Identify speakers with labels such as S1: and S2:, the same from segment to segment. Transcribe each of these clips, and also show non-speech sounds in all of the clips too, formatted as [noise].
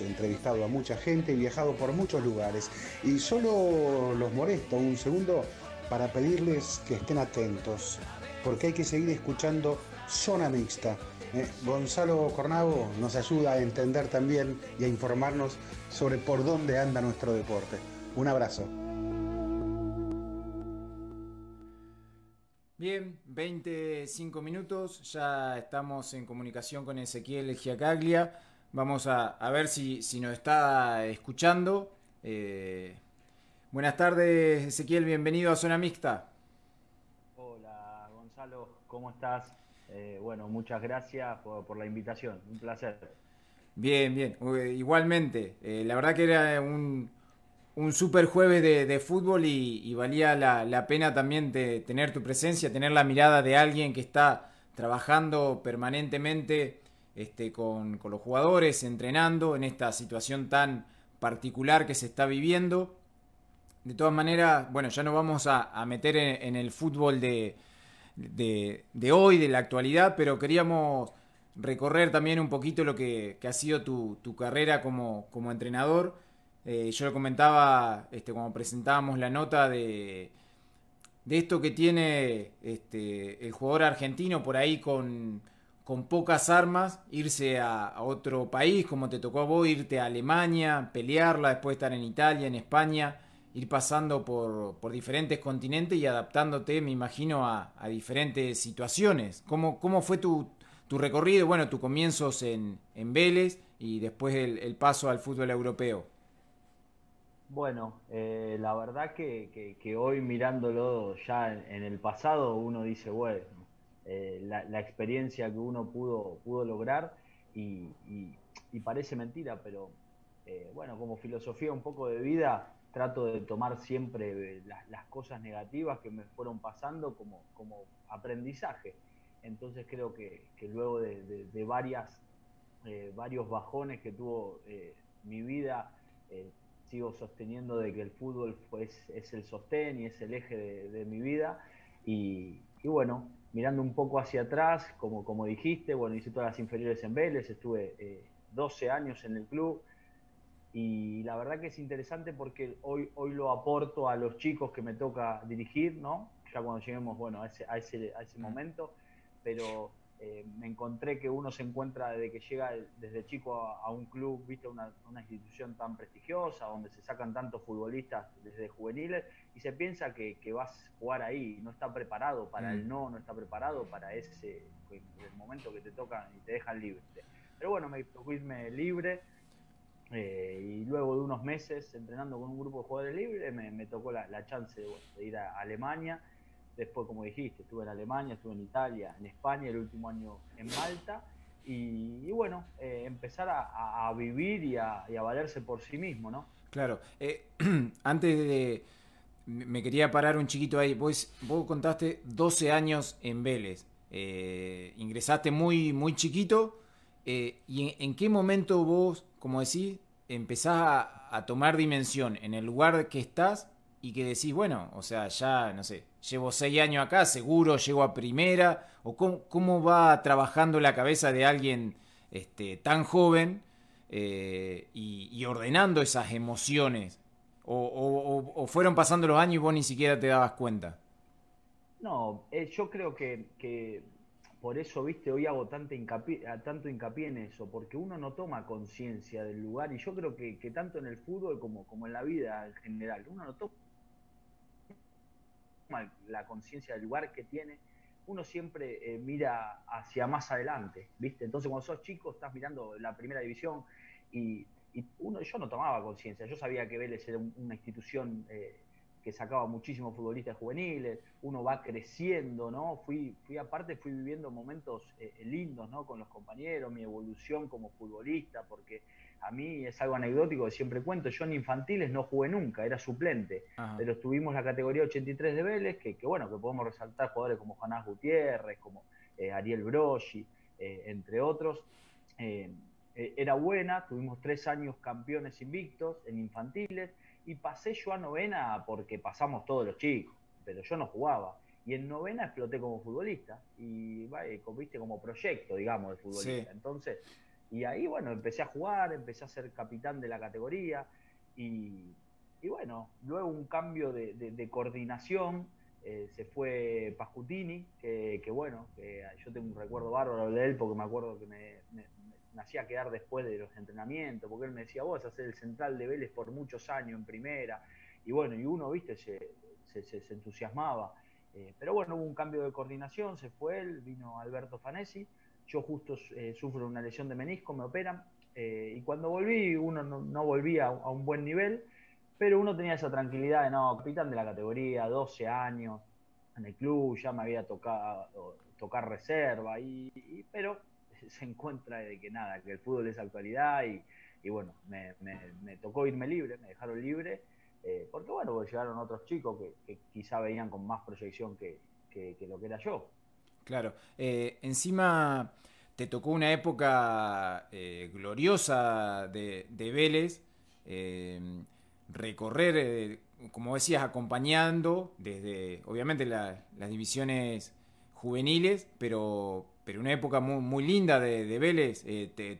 S1: entrevistado a mucha gente y viajado por muchos lugares. Y solo los molesto un segundo para pedirles que estén atentos, porque hay que seguir escuchando Zona Mixta. Eh, Gonzalo Cornavo nos ayuda a entender también y a informarnos sobre por dónde anda nuestro deporte. Un abrazo.
S2: Bien, 25 minutos, ya estamos en comunicación con Ezequiel Giacaglia. Vamos a, ver si, nos está escuchando. Eh, buenas tardes, Ezequiel, bienvenido a Zona Mixta.
S3: Hola, Gonzalo, ¿cómo estás? Eh, bueno, muchas gracias por, la invitación, un placer.
S2: Bien, bien, igualmente. Eh, la verdad que era un, un super jueves de, fútbol y, valía la, pena también de tener tu presencia, tener la mirada de alguien que está trabajando permanentemente este, con, los jugadores, entrenando en esta situación tan particular que se está viviendo. De todas maneras, bueno, ya no vamos a, meter en, el fútbol de, de, hoy, de la actualidad, pero queríamos recorrer también un poquito lo que, ha sido tu, tu carrera como, como entrenador eh, yo lo comentaba este, cuando presentábamos la nota de, de esto que tiene este, el jugador argentino por ahí con, con pocas armas, irse a, otro país, como te tocó a vos, irte a Alemania, pelearla, después estar en Italia, en España, ir pasando por, por diferentes continentes y adaptándote, me imagino, a, diferentes situaciones. ¿Cómo, ¿Cómo, fue tu, tu, recorrido? Bueno, tus comienzos en, en Vélez y después el, paso al fútbol europeo.
S3: Bueno, eh, la verdad que, hoy mirándolo ya en, el pasado, uno dice, bueno, eh, la, experiencia que uno pudo, pudo lograr y, parece mentira, pero eh, bueno, como filosofía un poco de vida, trato de tomar siempre las, cosas negativas que me fueron pasando como, como aprendizaje. Entonces creo que, luego de, varias, varios bajones que tuvo mi vida, sigo sosteniendo de que el fútbol pues, es el sostén y es el eje de, mi vida. Y, bueno, mirando un poco hacia atrás, como, como dijiste, bueno, hice todas las inferiores en Vélez, estuve 12 eh, años en el club. Y la verdad que es interesante porque hoy, hoy lo aporto a los chicos que me toca dirigir, ¿no? Ya cuando lleguemos, bueno, a ese, a ese, a ese momento. Pero eh, me encontré que uno se encuentra desde que llega desde chico a, un club, viste, una, una, institución tan prestigiosa, donde se sacan tantos futbolistas desde juveniles, y se piensa que, vas a jugar ahí, no está preparado para el mm. no, no está preparado para ese el momento que te toca y te dejan libre. Pero bueno, me tocó irme libre. Eh, y luego de unos meses entrenando con un grupo de jugadores libres, me, tocó la, chance de ir a Alemania Después, como dijiste, estuve en Alemania, estuve en Italia, en España, el último año en Malta. Y, bueno, eh, empezar a, vivir y a, valerse por sí mismo, ¿no?
S2: Claro. Eh, [clears throat] antes de... Me quería parar un chiquito ahí. Vos, vos contaste 12 años en Vélez. Eh, ingresaste muy, muy chiquito. ¿Y en, qué momento vos, como decís, empezás a tomar dimensión en el lugar que estás y que decís, bueno, o sea, ya, no sé, llevo seis años acá, seguro llego a primera, o cómo, va trabajando la cabeza de alguien este, tan joven eh, y, ordenando esas emociones, o, fueron pasando los años y vos ni siquiera te dabas cuenta.
S3: No, eh, yo creo que, por eso, viste, hoy hago tanto hincapié, tanto hincapié en eso, porque uno no toma conciencia del lugar, y yo creo que, tanto en el fútbol como, como en la vida en general, uno no toma la conciencia del lugar que tiene, uno siempre eh, mira hacia más adelante, ¿viste? Entonces cuando sos chico estás mirando la primera división y, yo no tomaba conciencia, yo sabía que Vélez era una institución eh, que sacaba muchísimos futbolistas juveniles, uno va creciendo, ¿no? Fui, fui aparte, fui viviendo momentos eh, lindos, ¿no? Con los compañeros, mi evolución como futbolista, porque a mí es algo anecdótico que siempre cuento, yo en infantiles no jugué nunca, era suplente, pero estuvimos la categoría 83 de Vélez, que, bueno, que podemos resaltar jugadores como Jonás Gutiérrez, como eh, Ariel Broschi, eh, entre otros. Eh, era buena, tuvimos tres años campeones invictos en infantiles y pasé yo a novena porque pasamos todos los chicos, pero yo no jugaba. Y en novena exploté como futbolista y viste como proyecto, digamos, de futbolista. Entonces, Y ahí, bueno, empecé a jugar, empecé a ser capitán de la categoría y, bueno, luego un cambio de, coordinación, eh, se fue Pascutini, que, bueno, que yo tengo un recuerdo bárbaro de él porque me acuerdo que me, hacía quedar después de los entrenamientos, porque él me decía, vos hacer el central de Vélez por muchos años en primera, y bueno, y uno, viste, se, se, entusiasmaba. Eh, pero bueno, hubo un cambio de coordinación, se fue él, vino Alberto Fanesi, yo justo eh, sufro una lesión de menisco, me operan, eh, y cuando volví, uno no, volvía a, un buen nivel, pero uno tenía esa tranquilidad de, no, capitán de la categoría, 12 años en el club, ya me había tocado tocar reserva, y, pero [laughs] se encuentra de que nada, que el fútbol es actualidad, y, bueno, me, tocó irme libre, me dejaron libre, eh, porque bueno, llegaron otros chicos que, quizá veían con más proyección que, lo que era yo.
S2: Claro, eh, encima te tocó una época eh, gloriosa de, Vélez, recorrer, como decías, acompañando desde, obviamente, las divisiones juveniles, pero, pero una época muy, muy linda de, Vélez.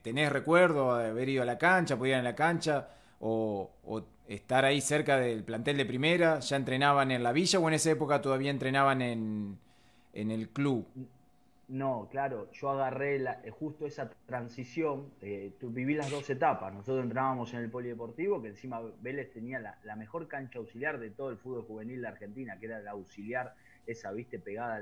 S2: ¿Tenés recuerdo de haber ido a la cancha, poder ir a la cancha? o, estar ahí cerca del plantel de primera? ¿Ya entrenaban en la villa o en esa época todavía entrenaban en, el club?
S3: No, claro, yo agarré eh, justo esa transición, eh, viví las dos etapas, nosotros entrenábamos en el polideportivo, que encima Vélez tenía la, mejor cancha auxiliar de todo el fútbol juvenil de Argentina, que era la auxiliar, esa, viste, pegada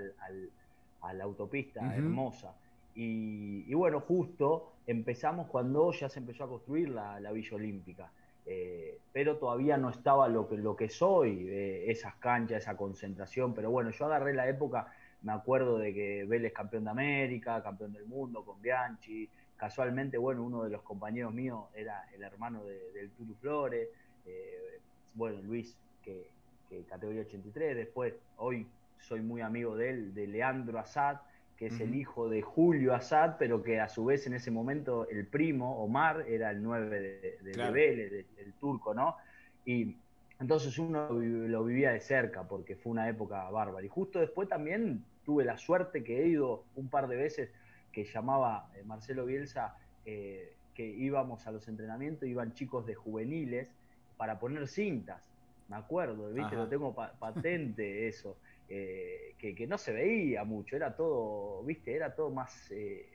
S3: a la autopista, hermosa. Y, bueno, justo empezamos cuando ya se empezó a construir la Villa Olímpica. Eh, pero todavía no estaba lo que, lo que soy, eh, esas canchas, esa concentración, pero bueno, yo agarré la época, me acuerdo de que Vélez campeón de América, campeón del mundo con Bianchi, casualmente, bueno, uno de los compañeros míos era el hermano del Turu Flores, eh, bueno, Luis, que, que categoría 83, después, hoy soy muy amigo de él, de Leandro Azad, que es el hijo de Julio Assad, pero que a su vez en ese momento el primo, Omar, era el 9 de, de, Vélez, el turco, ¿no? Y entonces uno lo vivía de cerca porque fue una época bárbara. Y justo después también tuve la suerte que he ido un par de veces que llamaba eh, Marcelo Bielsa, eh, que íbamos a los entrenamientos, iban chicos de juveniles para poner cintas. Me acuerdo, ¿viste? Lo tengo patente [laughs] eso. Eh, que, no se veía mucho, era todo, viste, era todo más, eh,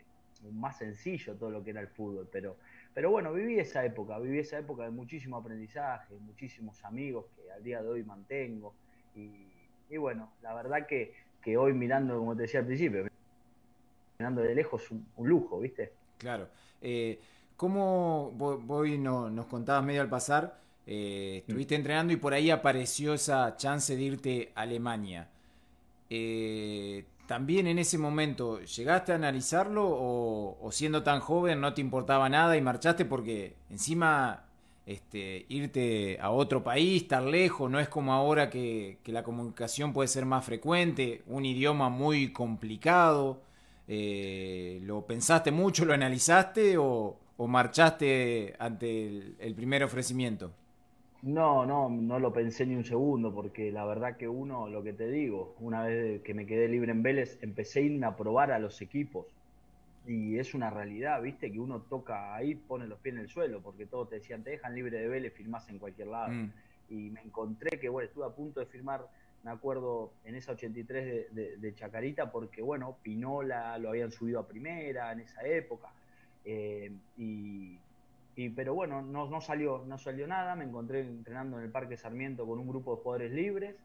S3: más sencillo todo lo que era el fútbol, pero, pero bueno, viví esa época, viví esa época de muchísimo aprendizaje, muchísimos amigos que al día de hoy mantengo, y, bueno, la verdad que, que, hoy mirando, como te decía al principio, mirando de lejos, un, un lujo, viste.
S2: Claro. Eh, ¿Cómo voy, no, nos contabas medio al pasar? Eh, estuviste entrenando y por ahí apareció esa chance de irte a Alemania. Eh, también en ese momento, ¿llegaste a analizarlo o, siendo tan joven no te importaba nada y marchaste porque encima este, irte a otro país, estar lejos, no es como ahora que, la comunicación puede ser más frecuente, un idioma muy complicado? Eh, ¿Lo pensaste mucho, lo analizaste o, marchaste ante el primer ofrecimiento?
S3: No, no, no lo pensé ni un segundo, porque la verdad que uno, lo que te digo, una vez que me quedé libre en Vélez, empecé a irme a probar a los equipos. Y es una realidad, ¿viste? Que uno toca ahí, pone los pies en el suelo, porque todos te decían, te dejan libre de Vélez, firmás en cualquier lado. Mm. Y me encontré que, bueno, estuve a punto de firmar, me acuerdo, en esa 83 de, de, Chacarita, porque, bueno, Pinola lo habían subido a primera en esa época. Eh, y y, pero bueno, no, no, salió, no salió nada, me encontré entrenando en el Parque Sarmiento con un grupo de jugadores libres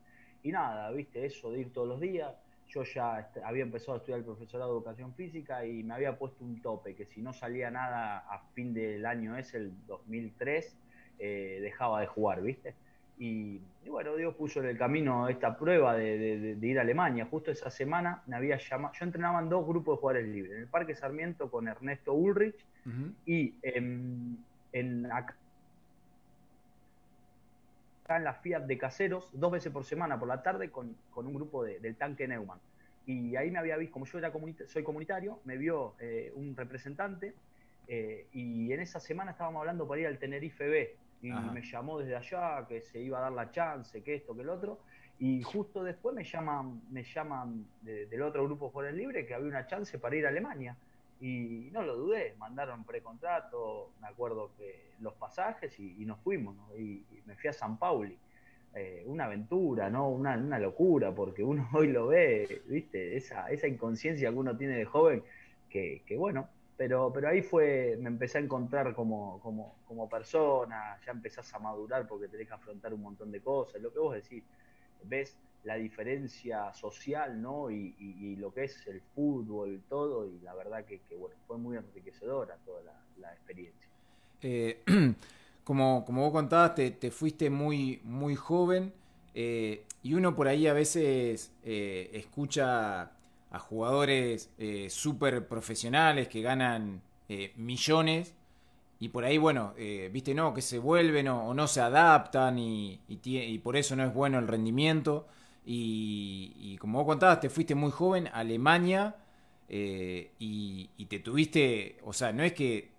S3: y nada, viste, eso de ir todos los días. Yo ya había empezado a estudiar el profesorado de educación física y me había puesto un tope, que si no salía nada a fin del año ese, el 2003, eh, dejaba de jugar, viste. Y, bueno, Dios puso en el camino esta prueba de, ir a Alemania. Justo esa semana me había llamado, yo entrenaba en dos grupos de jugadores libres, en el Parque Sarmiento con Ernesto Ulrich y en, acá en la Fiat de Caseros, dos veces por semana por la tarde con, un grupo del tanque Neumann. Y ahí me había visto, como yo era soy comunitario, me vio eh, un representante eh, y en esa semana estábamos hablando para ir al Tenerife B y me llamó desde allá que se iba a dar la chance, que esto, que el otro. Y justo después me llaman, me llaman del otro grupo Juárez Libre que había una chance para ir a Alemania. Y no lo dudé, mandaron precontrato, me acuerdo que los pasajes y, nos fuimos, y, me fui a San Pauli. Eh, una aventura, ¿no? Una, una, locura, porque uno [laughs] hoy lo ve, ¿viste? Esa, esa inconsciencia que uno tiene de joven, que, que bueno, pero, pero ahí fue, me empecé a encontrar como, como, como persona, ya empezás a madurar porque tenés que afrontar un montón de cosas, lo que vos decís, ves la diferencia social, ¿no? Y, lo que es el fútbol, todo, y la verdad que, bueno, fue muy enriquecedora toda la, experiencia.
S2: Eh, [clears throat] como, como vos contabas, te, fuiste muy, muy joven, eh, y uno por ahí a veces eh, escucha a jugadores súper profesionales que ganan millones y por ahí, bueno, viste, no, que se vuelven o, no se adaptan y, y, por eso no es bueno el rendimiento. Y, como vos contabas, te fuiste muy joven a Alemania y, te tuviste, o sea, no es que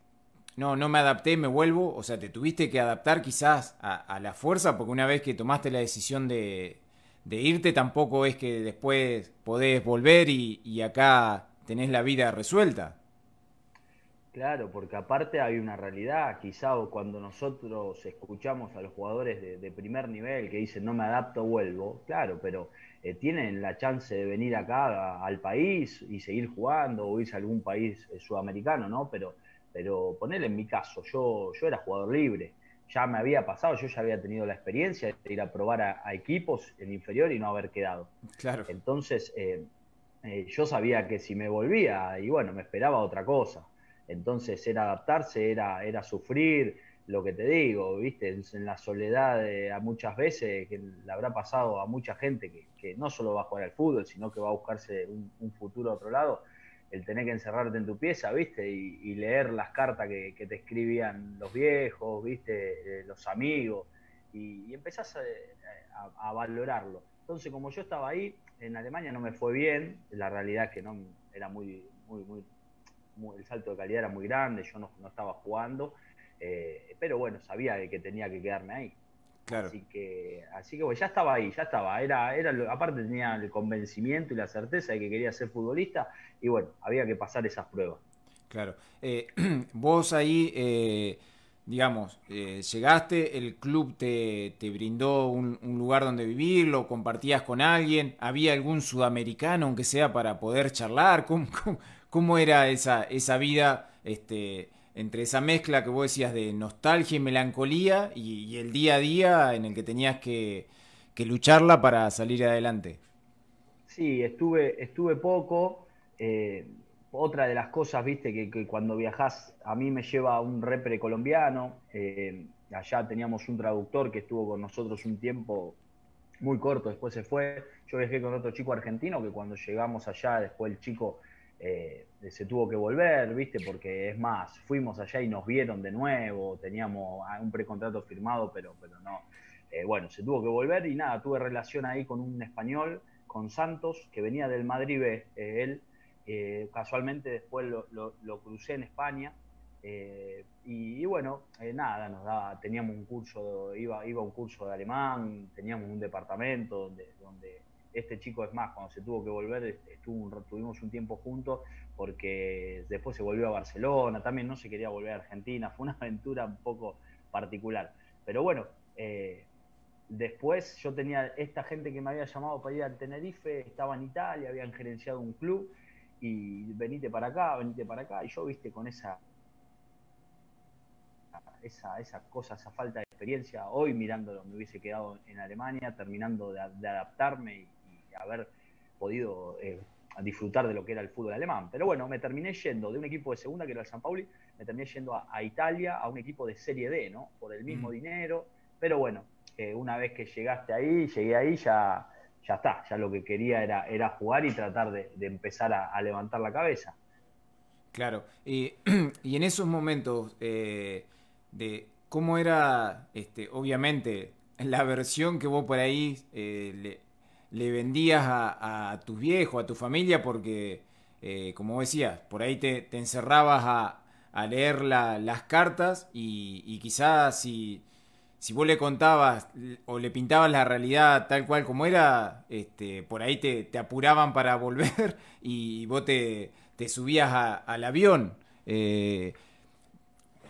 S2: no, no me adapté, me vuelvo, o sea, te tuviste que adaptar quizás a la fuerza porque una vez que tomaste la decisión de, de irte tampoco es que después podés volver y, acá tenés la vida resuelta.
S3: Claro, porque aparte hay una realidad, quizá cuando nosotros escuchamos a los jugadores de, primer nivel que dicen no me adapto, vuelvo, claro, pero eh, tienen la chance de venir acá al país y seguir jugando o irse a algún país eh, sudamericano, ¿no? Pero, pero ponerle en mi caso, yo, yo era jugador libre, ya me había pasado, yo ya había tenido la experiencia de ir a probar a, equipos en inferior y no haber quedado.
S2: Claro.
S3: Entonces, eh, eh, yo sabía que si me volvía, y bueno, me esperaba otra cosa. Entonces era adaptarse, era, era sufrir, lo que te digo, viste, en la soledad a muchas veces, que le habrá pasado a mucha gente que, no solo va a jugar al fútbol, sino que va a buscarse un, futuro a otro lado el tener que encerrarte en tu pieza, ¿viste? Y, leer las cartas que, te escribían los viejos, ¿viste? Eh, los amigos, y, empezás a, valorarlo. Entonces, como yo estaba ahí, en Alemania no me fue bien, la realidad es que no era muy, muy, muy, el salto de calidad era muy grande, yo no, estaba jugando, eh, pero bueno, sabía que tenía que quedarme ahí. Así que, así que bueno, ya estaba ahí, ya estaba. Era, era, aparte tenía el convencimiento y la certeza de que quería ser futbolista y bueno, había que pasar esas pruebas.
S2: Claro. Eh, [clears throat] vos ahí, eh, digamos, eh, llegaste, el club te, brindó un, lugar donde vivir, lo compartías con alguien, había algún sudamericano, aunque sea para poder charlar. ¿Cómo, cómo, era esa, esa vida? Este, entre esa mezcla que vos decías de nostalgia y melancolía y, el día a día en el que tenías que, lucharla para salir adelante.
S3: Sí, estuve, estuve poco. Eh, otra de las cosas, viste, que, cuando viajás a mí me lleva un repre colombiano. Eh, allá teníamos un traductor que estuvo con nosotros un tiempo muy corto, después se fue. Yo viajé con otro chico argentino que cuando llegamos allá, después el chico eh, se tuvo que volver, ¿viste? Porque es más, fuimos allá y nos vieron de nuevo, teníamos un precontrato firmado, pero, pero no. Eh, bueno, se tuvo que volver y nada, tuve relación ahí con un español, con Santos, que venía del Madrid eh, él. casualmente después lo, crucé en España. Y, bueno, nada, nos daba, teníamos un curso, iba, iba un curso de alemán, teníamos un departamento donde este chico es más, cuando se tuvo que volver, este, estuvo tuvimos un tiempo juntos porque después se volvió a Barcelona, también no se quería volver a Argentina, fue una [laughs] aventura un poco particular. Pero bueno, eh, después yo tenía esta gente que me había llamado para ir al Tenerife, estaba en Italia, habían gerenciado un club y venite para acá, venite para acá, y yo, viste, con esa esa, esa cosa, esa falta de experiencia, hoy mirándolo me hubiese quedado en Alemania, terminando de, adaptarme y, haber podido eh, disfrutar de lo que era el fútbol alemán. Pero bueno, me terminé yendo de un equipo de segunda, que era el San Pauli, me terminé yendo a, Italia, a un equipo de Serie D, ¿no? Por el mismo dinero. Pero bueno, eh, una vez que llegaste ahí, llegué ahí, ya, ya está. Ya lo que quería era, era jugar y tratar de, empezar a, levantar la cabeza.
S2: Claro. [clears throat] Y, en esos momentos eh, de cómo era, este, obviamente, la versión que vos por ahí le le vendías a, tus viejos, a tu familia, porque, eh, como decías, por ahí te, encerrabas a, leer las cartas y, quizás si, si vos le contabas o le pintabas la realidad tal cual como era, este, por ahí te, apuraban para [laughs] volver y vos te, subías al avión. Eh,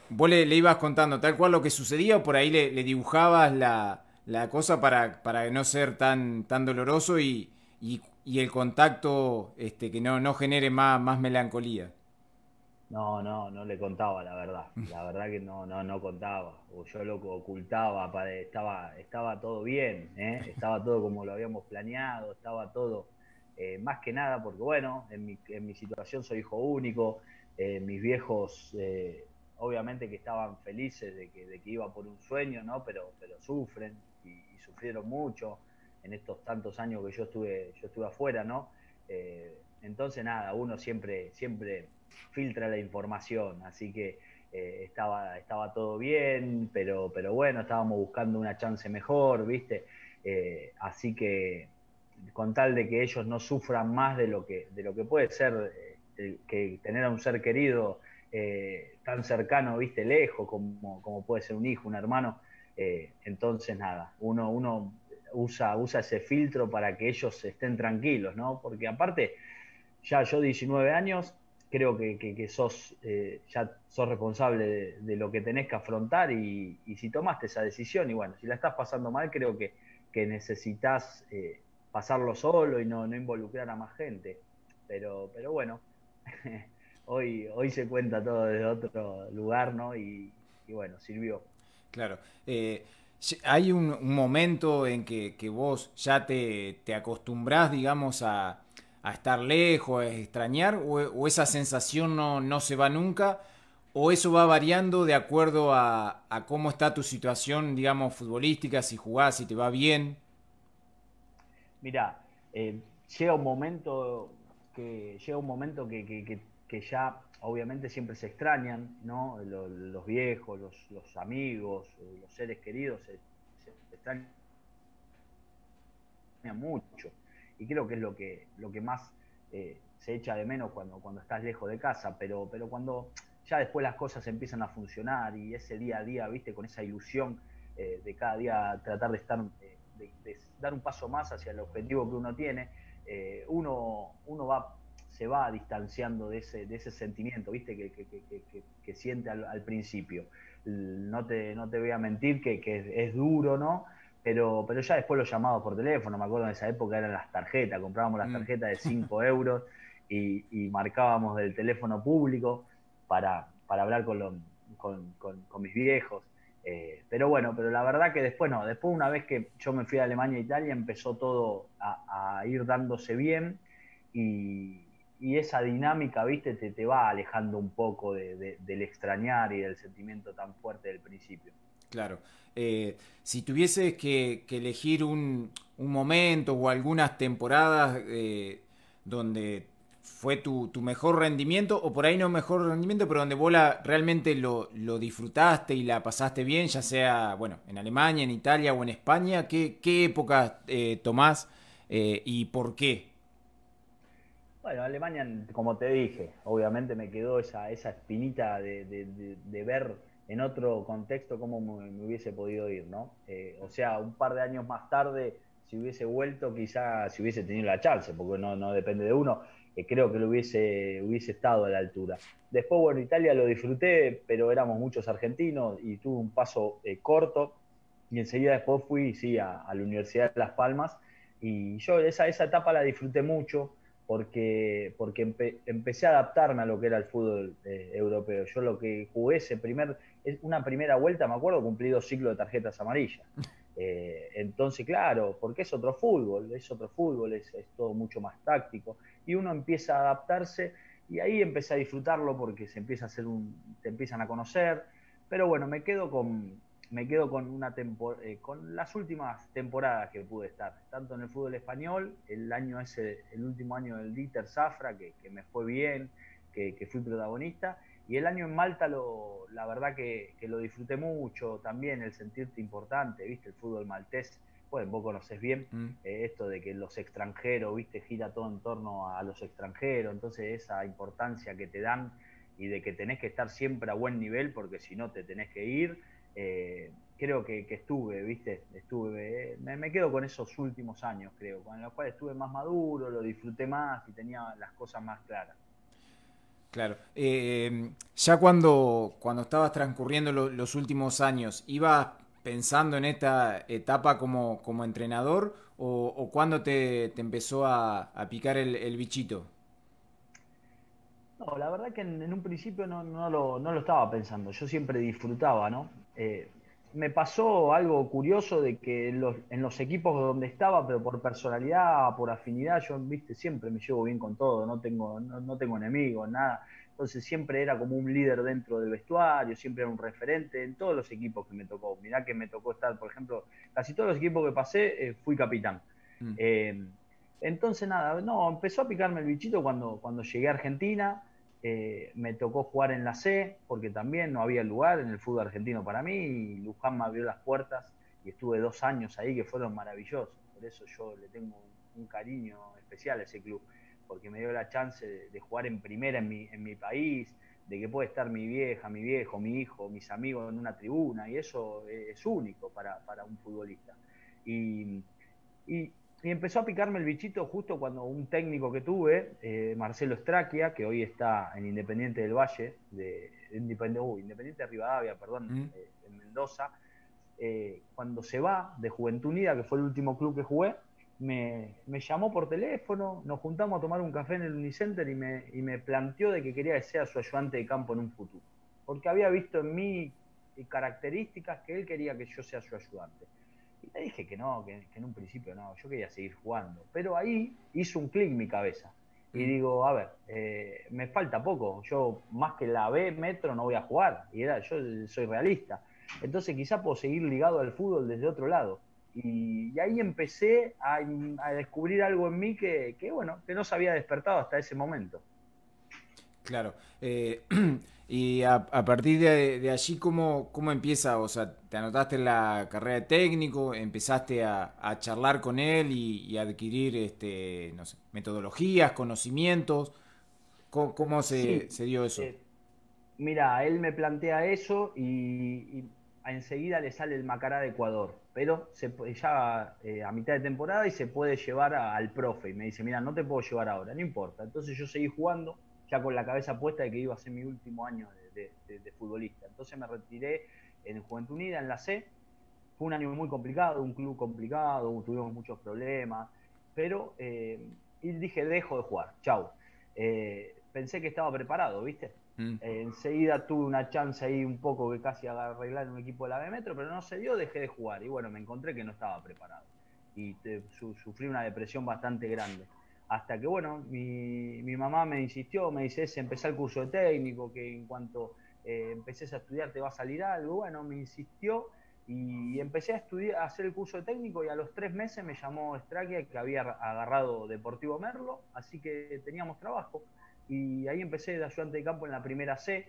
S2: vos le, ibas contando tal cual lo que sucedía o por ahí le, dibujabas la, cosa para, para, no ser tan, tan doloroso y, y, el contacto este, que no, no genere más, más melancolía.
S3: No, no, no le contaba la verdad. La verdad que no, no, no contaba. O yo lo ocultaba, estaba, estaba todo bien, ¿eh? estaba todo como lo habíamos planeado, estaba todo eh, más que nada porque bueno, en mi, en mi situación soy hijo único, eh, mis viejos obviamente que estaban felices de que, de que iba por un sueño, ¿no? Pero, pero sufren sufrieron mucho en estos tantos años que yo estuve, yo estuve afuera, ¿no? entonces nada, uno siempre, siempre filtra la información, así que eh, estaba, estaba todo bien, pero, pero bueno, estábamos buscando una chance mejor, ¿viste? Eh, así que con tal de que ellos no sufran más de lo que, de lo que puede ser eh, que tener a un ser querido tan cercano, ¿viste? Lejos, como, como puede ser un hijo, un hermano, entonces nada, uno, uno usa, usa ese filtro para que ellos estén tranquilos, ¿no? Porque aparte, ya yo 19 años, creo que, que, sos, eh, ya sos responsable de, lo que tenés que afrontar y, si tomaste esa decisión y bueno, si la estás pasando mal, creo que, que necesitas eh, pasarlo solo y no, no, involucrar a más gente. Pero, pero bueno, [laughs] hoy, hoy se cuenta todo desde otro lugar, ¿no? Y, bueno, sirvió.
S2: Claro. Eh, hay un, momento en que, que vos ya te, te acostumbrás, digamos, a a estar lejos, a extrañar, o, esa sensación no, no, se va nunca, o eso va variando de acuerdo a, cómo está tu situación, digamos, futbolística, si jugás, si te va bien?
S3: Mira, eh, llega un momento que llega un momento que, ya obviamente siempre se extrañan, ¿no? Los, viejos, los, amigos, los seres queridos se, extrañan mucho y creo que es lo que, lo que más eh, se echa de menos cuando, cuando estás lejos de casa, pero, pero cuando ya después las cosas empiezan a funcionar y ese día a día, viste, con esa ilusión eh, de cada día tratar de estar, eh, dar un paso más hacia el objetivo que uno tiene, uno, uno va, se va distanciando de ese, de ese sentimiento, viste, que, que, siente al, principio. No te, no te voy a mentir que, es duro, ¿no? Pero, pero ya después los llamados por teléfono, me acuerdo en esa época eran las tarjetas, comprábamos las mm. tarjetas de [laughs] 5 euros y, marcábamos del teléfono público para, para hablar con, con, con, mis viejos. Eh, pero bueno, pero la verdad que después no, después una vez que yo me fui a Alemania e Italia empezó todo a, ir dándose bien y, y, esa dinámica, viste, te, te va alejando un poco del extrañar y del sentimiento tan fuerte del principio.
S2: Claro. Eh, si tuvieses que, elegir un, momento o algunas temporadas eh, donde fue tu, mejor rendimiento, o por ahí no mejor rendimiento, pero donde vos realmente lo, disfrutaste y la pasaste bien, ya sea, bueno, en Alemania, en Italia o en España, ¿qué, qué época eh, tomás y por qué?
S3: Bueno, Alemania, como te dije, obviamente me quedó esa, espinita de ver en otro contexto cómo me, hubiese podido ir, ¿no? Eh, o sea, un par de años más tarde, si hubiese vuelto, quizá si hubiese tenido la chance, porque no, no depende de uno, eh, creo que lo hubiese, hubiese estado a la altura. Después, bueno, Italia lo disfruté, pero éramos muchos argentinos y tuve un paso eh, corto, y enseguida después fui, sí, a, la Universidad de Las Palmas, y yo esa, esa etapa la disfruté mucho, porque, porque empecé a adaptarme a lo que era el fútbol europeo. Yo lo que jugué ese primer, una primera vuelta, me acuerdo, cumplí dos ciclos de tarjetas amarillas. [laughs] Eh, entonces, claro, porque es otro fútbol, es otro fútbol, es, todo mucho más táctico. Y uno empieza a adaptarse y ahí empecé a disfrutarlo porque se empieza a hacer un, te empiezan a conocer. Pero bueno, me quedo con, me quedo con una eh, con las últimas temporadas que pude estar, tanto en el fútbol español, el año ese, el último año del Dieter Zafra, que, me fue bien, que, que fui protagonista, y el año en Malta, lo, la verdad que, lo disfruté mucho, también el sentirte importante, viste, el fútbol maltés, pues vos conoces bien mm. eh, esto de que los extranjeros, viste, gira todo en torno a los extranjeros, entonces esa importancia que te dan y de que tenés que estar siempre a buen nivel porque si no te tenés que ir, eh, creo que, estuve, viste, estuve, me, me, quedo con esos últimos años, creo, con los cuales estuve más maduro, lo disfruté más y tenía las cosas más claras.
S2: Claro. Eh, ya cuando, cuando estabas transcurriendo los últimos años, ¿ibas pensando en esta etapa como, como entrenador o, cuando te, empezó a, picar el, bichito?
S3: No, la verdad que en, un principio no, no, lo, no, lo, estaba pensando, yo siempre disfrutaba, ¿no? Eh, me pasó algo curioso de que en los, en los, equipos donde estaba, pero por personalidad, por afinidad, yo, viste, siempre me llevo bien con todo, no tengo, no, tengo enemigos, nada. Entonces siempre era como un líder dentro del vestuario, siempre era un referente en todos los equipos que me tocó. Mirá que me tocó estar, por ejemplo, casi todos los equipos que pasé, eh, fui capitán. Mm. Eh, entonces nada, no, empezó a picarme el bichito cuando, cuando llegué a Argentina. Eh, me tocó jugar en la C, porque también no había lugar en el fútbol argentino para mí, y Luján me abrió las puertas y estuve dos años ahí que fueron maravillosos. Por eso yo le tengo un, cariño especial a ese club, porque me dio la chance de, jugar en primera en mi, en mi país, de que puede estar mi vieja, mi viejo, mi hijo, mis amigos en una tribuna, y eso es único para, para un futbolista. Y, y, y empezó a picarme el bichito justo cuando un técnico que tuve, eh, Marcelo Estraquia, que hoy está en Independiente del Valle, de, Independiente, uh, Independiente de Rivadavia, perdón, eh, en Mendoza, eh, cuando se va de Juventud Unida, que fue el último club que jugué, me, llamó por teléfono, nos juntamos a tomar un café en el Unicenter y me, y me planteó de que quería que sea su ayudante de campo en un futuro. Porque había visto en mí características que él quería que yo sea su ayudante. Y le dije que no, que, en un principio no, yo quería seguir jugando. Pero ahí hizo un clic mi cabeza. Y mm. digo, a ver, eh, me falta poco. Yo más que la B metro no voy a jugar. Y era, yo soy realista. Entonces quizá puedo seguir ligado al fútbol desde otro lado. Y, ahí empecé a, descubrir algo en mí que, bueno, que no se había despertado hasta ese momento.
S2: Claro. Eh, [clears throat] Y a, partir de, allí, ¿cómo, ¿cómo empieza? O sea, te anotaste en la carrera de técnico, empezaste a, charlar con él y, adquirir este, no sé, metodologías, conocimientos. ¿Cómo, se, dio eso?
S3: Eh, mira, él me plantea eso y, enseguida le sale el Macará de Ecuador, pero se, ya eh, a mitad de temporada y se puede llevar al profe. Y me dice, mira, no te puedo llevar ahora, no importa. Entonces yo seguí jugando ya con la cabeza puesta de que iba a ser mi último año de, futbolista. Entonces me retiré en Juventud Unida, en la C. Fue un año muy complicado, un club complicado, tuvimos muchos problemas, pero eh, y dije, dejo de jugar, chau. Eh, pensé que estaba preparado, ¿viste? Mm. Eh, enseguida tuve una chance ahí un poco que casi arreglar un equipo de la B Metro, pero no se dio, dejé de jugar. Y bueno, me encontré que no estaba preparado. Y sufrí una depresión bastante grande. Hasta que, bueno, mi, mi mamá me insistió, me dice, ese empezar el curso de técnico, que en cuanto eh, empeces a estudiar te va a salir algo. Bueno, me insistió y empecé a estudiar, a hacer el curso de técnico y a los tres meses me llamó Straquia, que había agarrado Deportivo Merlo, así que teníamos trabajo. Y ahí empecé de ayudante de campo en la primera C,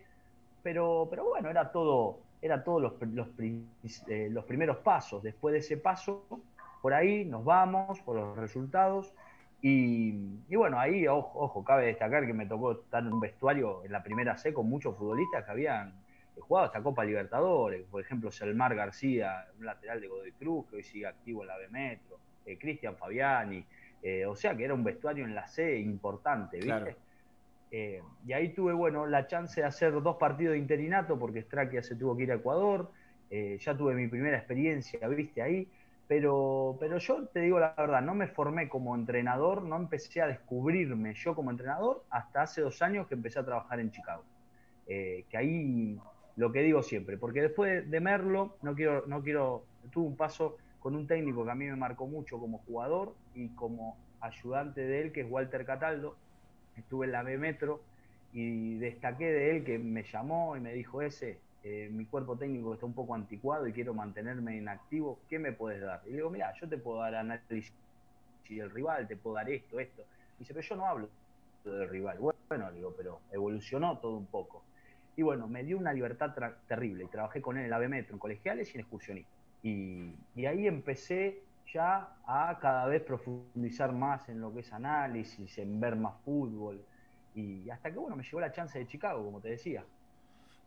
S3: pero, pero bueno, era todo, era todos los, los, eh, los primeros pasos. Después de ese paso, por ahí nos vamos, por los resultados. Y, bueno, ahí, ojo, cabe destacar que me tocó estar en un vestuario en la primera C con muchos futbolistas que habían jugado esta Copa Libertadores, por ejemplo, Selmar García, un lateral de Godoy Cruz, que hoy sigue activo en la B Metro, eh, Cristian Fabiani, eh, o sea que era un vestuario en la C importante, ¿viste? Eh, y ahí tuve, bueno, la chance de hacer dos partidos de interinato porque Straquia se tuvo que ir a Ecuador, ya tuve mi primera experiencia, ¿viste? Ahí pero, pero yo te digo la verdad, no me formé como entrenador, no empecé a descubrirme yo como entrenador hasta hace dos años que empecé a trabajar en Chicago. Eh, que ahí lo que digo siempre, porque después de Merlo, no quiero, no quiero, tuve un paso con un técnico que a mí me marcó mucho como jugador y como ayudante de él, que es Walter Cataldo. Estuve en la B Metro y destaqué de él que me llamó y me dijo ese, eh, mi cuerpo técnico está un poco anticuado y quiero mantenerme en activo, ¿qué me puedes dar? Y le digo, mira, yo te puedo dar análisis del rival, te puedo dar esto, esto. Y dice, pero yo no hablo del rival. Bueno, digo, pero evolucionó todo un poco. Y bueno, me dio una libertad terrible. Y trabajé con él en la B Metro, en colegiales y en excursionistas. Y, y ahí empecé ya a cada vez profundizar más en lo que es análisis, en ver más fútbol. Y hasta que, bueno, me llegó la chance de Chicago, como te decía.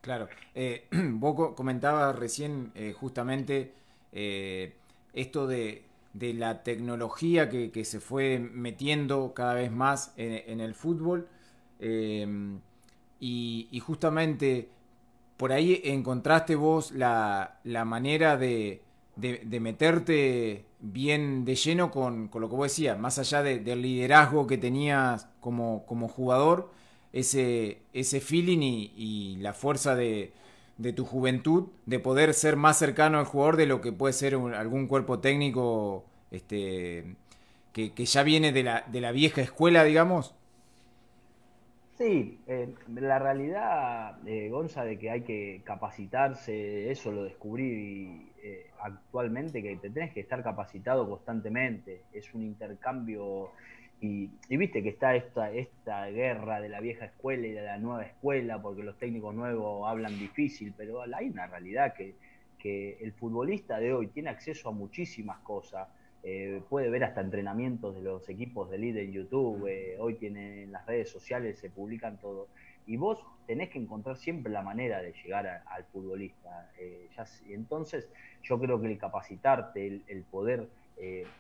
S2: Claro. Eh, [clears throat] vos comentabas recién eh, justamente eh, esto de, la tecnología que, se fue metiendo cada vez más en, el fútbol. y, justamente por ahí encontraste vos la, manera de, meterte bien de lleno con, lo que vos decías, más allá del liderazgo que tenías como, como jugador, ese, ese feeling y, la fuerza de, tu juventud de poder ser más cercano al jugador de lo que puede ser algún cuerpo técnico este, que, ya viene de la, de la vieja escuela, digamos?
S3: Sí, eh, la realidad, eh, Gonza, de que hay que capacitarse, eso lo descubrí eh, actualmente, que te tenés que estar capacitado constantemente. Es un intercambio y, viste que está esta, esta guerra de la vieja escuela y de la nueva escuela, porque los técnicos nuevos hablan difícil, pero hay una realidad que, que el futbolista de hoy tiene acceso a muchísimas cosas eh, puede ver hasta entrenamientos de los equipos de líder en YouTube, eh, hoy tienen las redes sociales, se publican todo. Y vos tenés que encontrar siempre la manera de llegar al futbolista. Eh, entonces, yo creo que el capacitarte, el, poder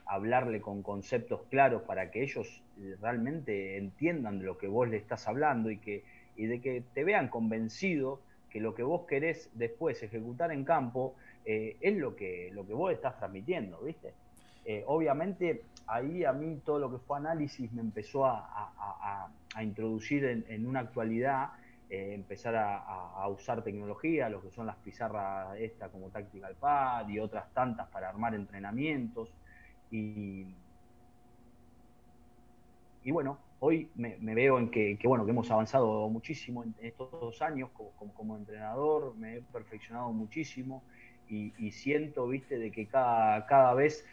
S3: hablarle con conceptos claros para que ellos realmente entiendan de lo que vos le estás hablando y, que, y de que te vean convencido que lo que vos querés después ejecutar en campo es lo que, lo que vos estás transmitiendo, ¿viste? Eh, obviamente ahí a mí todo lo que fue análisis me empezó a, introducir en, una actualidad, eh, empezar a, usar tecnología, lo que son las pizarras esta como Tactical Pad y otras tantas para armar entrenamientos. Y, y bueno, hoy me, veo en que, bueno, que hemos avanzado muchísimo en estos dos años como, como, entrenador, me he perfeccionado muchísimo y, siento, viste, de que cada, cada vez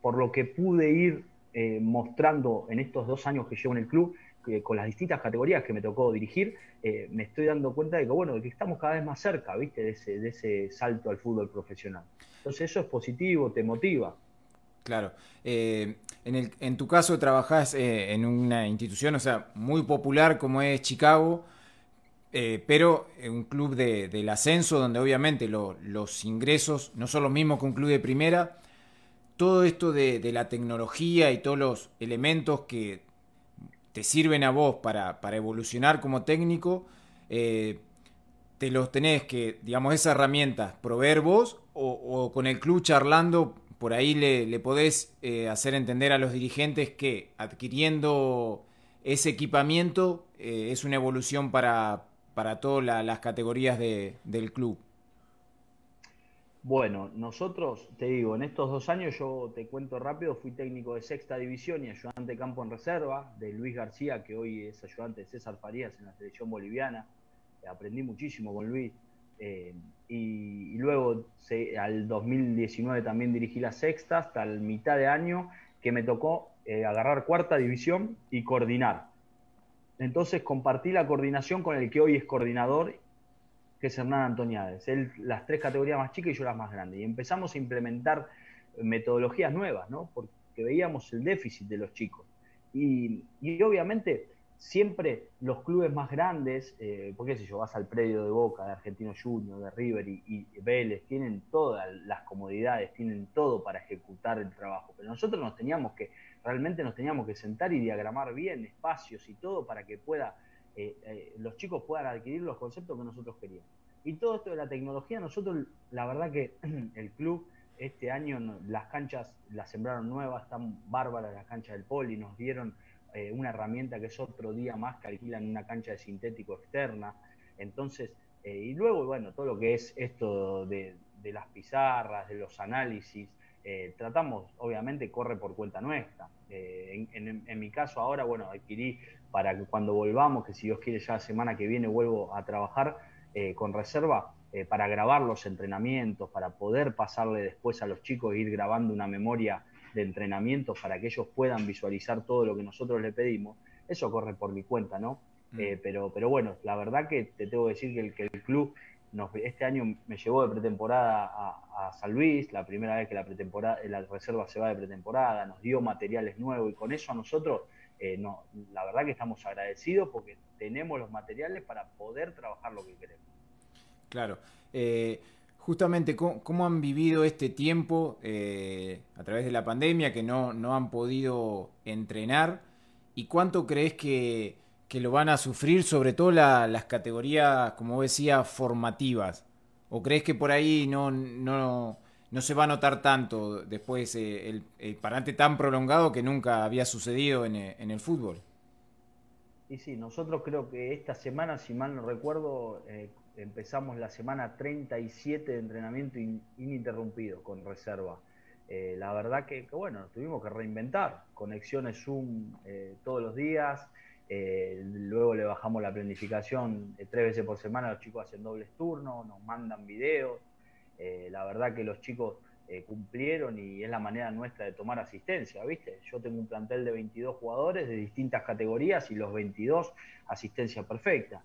S3: por lo que pude ir eh, mostrando en estos dos años que llevo en el club, con las distintas categorías que me tocó dirigir, eh, me estoy dando cuenta de que, bueno, de que estamos cada vez más cerca, ¿viste? De ese, de ese salto al fútbol profesional. Entonces eso es positivo, te motiva.
S2: Claro. Eh, en, tu caso trabajás en una institución, o sea, muy popular como es Chicago, pero un club del ascenso donde obviamente los ingresos no son los mismos que un club de primera, todo esto de, la tecnología y todos los elementos que te sirven a vos para, evolucionar como técnico, eh, te los tenés que, digamos, esas herramientas, proveer vos o, con el club charlando, por ahí le, podés eh, hacer entender a los dirigentes que adquiriendo ese equipamiento eh, es una evolución para, para todas las categorías del club.
S3: Bueno, nosotros, te digo, en estos dos años yo te cuento rápido, fui técnico de sexta división y ayudante de campo en reserva de Luis García, que hoy es ayudante de César Farías en la selección boliviana. Eh, aprendí muchísimo con Luis. Y, luego al 2019 también dirigí la sexta hasta el mitad de año que me tocó eh, agarrar cuarta división y coordinar. Entonces compartí la coordinación con el que hoy es coordinador que es Hernán Antoniades. Él las tres categorías más chicas y yo las más grandes. Y empezamos a implementar metodologías nuevas, ¿no? Porque veíamos el déficit de los chicos. Y, obviamente siempre los clubes más grandes, eh, porque si yo, vas al predio de Boca, de Argentino Junior, de River y, y, Vélez, tienen todas las comodidades, tienen todo para ejecutar el trabajo. Pero nosotros nos teníamos que, realmente nos teníamos que sentar y diagramar bien espacios y todo para que pueda eh, eh, los chicos puedan adquirir los conceptos que nosotros queríamos. Y todo esto de la tecnología, nosotros, la verdad que [clears throat] el club este año las canchas las sembraron nuevas, están bárbaras las canchas del poli, nos dieron eh, una herramienta que es otro día más que alquilan una cancha de sintético externa. Entonces, y luego, bueno, todo lo que es esto de, las pizarras, de los análisis, tratamos, obviamente, corre por cuenta nuestra. en, en, mi caso ahora, bueno, adquirí para que cuando volvamos, que si Dios quiere ya la semana que viene vuelvo a trabajar eh, con reserva, eh, para grabar los entrenamientos, para poder pasarle después a los chicos e ir grabando una memoria de entrenamientos para que ellos puedan visualizar todo lo que nosotros le pedimos, eso corre por mi cuenta, ¿no? Mm. Eh, pero, pero bueno, la verdad que te tengo que decir que el, que el club nos, este año me llevó de pretemporada a, a, San Luis, la primera vez que la pretemporada, la reserva se va de pretemporada, nos dio materiales nuevos y con eso a nosotros eh, no, la verdad que estamos agradecidos porque tenemos los materiales para poder trabajar lo que queremos.
S2: Claro. Eh, justamente, ¿cómo, han vivido este tiempo eh, a través de la pandemia que no, no han podido entrenar? ¿Y cuánto crees que, que lo van a sufrir, sobre todo las categorías, como decía, formativas? ¿O crees que por ahí no, no, no se va a notar tanto después eh, el, el, parante tan prolongado que nunca había sucedido en, en, el fútbol?
S3: Y sí, nosotros creo que esta semana, si mal no recuerdo, eh, empezamos la semana 37 de entrenamiento ininterrumpido con reserva. Eh, la verdad que, bueno, tuvimos que reinventar, conexiones Zoom eh, todos los días, eh, luego le bajamos la planificación tres veces por semana, los chicos hacen dobles turnos, nos mandan videos, la verdad que los chicos cumplieron y es la manera nuestra de tomar asistencia, ¿viste? Yo tengo un plantel de 22 jugadores de distintas categorías y los 22 asistencia perfecta.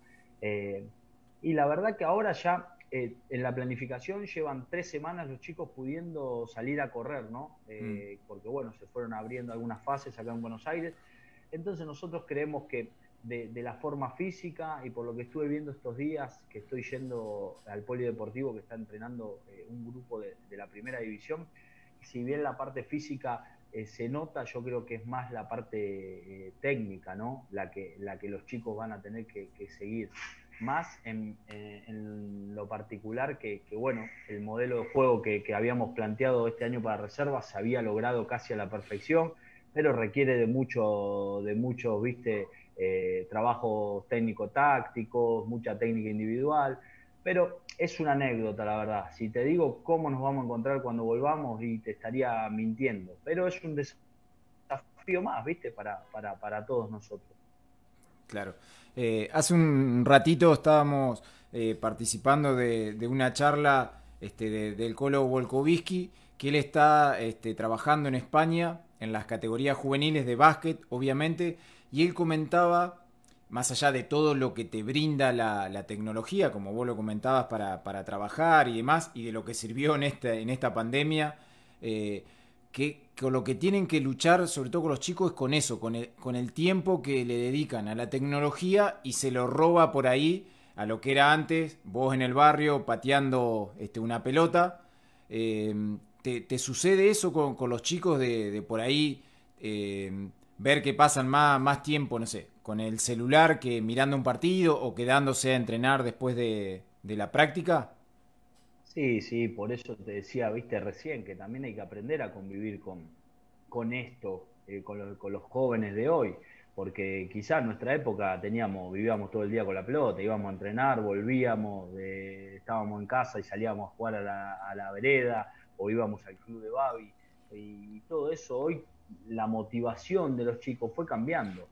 S3: Y la verdad que ahora ya eh, en la planificación llevan tres semanas los chicos pudiendo salir a correr, ¿no? Eh, mm. Porque, bueno, se fueron abriendo algunas fases acá en Buenos Aires. Entonces nosotros creemos que de, la forma física y por lo que estuve viendo estos días, que estoy yendo al polideportivo que está entrenando eh, un grupo de, la primera división, si bien la parte física se nota, yo creo que es más la parte técnica, ¿no? La que, la que los chicos van a tener que seguir más en, lo particular que, bueno, el modelo de juego que, habíamos planteado este año para reservas se había logrado casi a la perfección, pero requiere de mucho, de mucho, viste, eh, trabajos técnico-tácticos, mucha técnica individual, pero es una anécdota, la verdad. Si te digo cómo nos vamos a encontrar cuando volvamos, y te estaría mintiendo, pero es un desafío más, viste, para, para, para todos nosotros.
S2: Claro. Eh, hace un ratito estábamos eh, participando de, una charla este, del Colo Volkovitsky, que él está este, trabajando en España en las categorías juveniles de básquet, obviamente, y él comentaba, más allá de todo lo que te brinda la, tecnología, como vos lo comentabas, para, trabajar y demás, y de lo que sirvió en esta, en esta pandemia, eh, que con lo que tienen que luchar, sobre todo con los chicos, es con eso, con el, con el tiempo que le dedican a la tecnología y se lo roba por ahí a lo que era antes, vos en el barrio pateando este, una pelota. Eh, te, sucede eso con, los chicos de, por ahí eh, ver que pasan más, tiempo, no sé, con el celular que mirando un partido o quedándose a entrenar después de, de la práctica?
S3: Sí, sí, por eso te decía, viste recién, que también hay que aprender a convivir con, con esto, eh, con, los jóvenes de hoy, porque quizás en nuestra época teníamos, vivíamos todo el día con la pelota, íbamos a entrenar, volvíamos, estábamos en casa y salíamos a jugar a la, vereda, o íbamos al club de Babi, y todo eso hoy, la motivación de los chicos fue cambiando.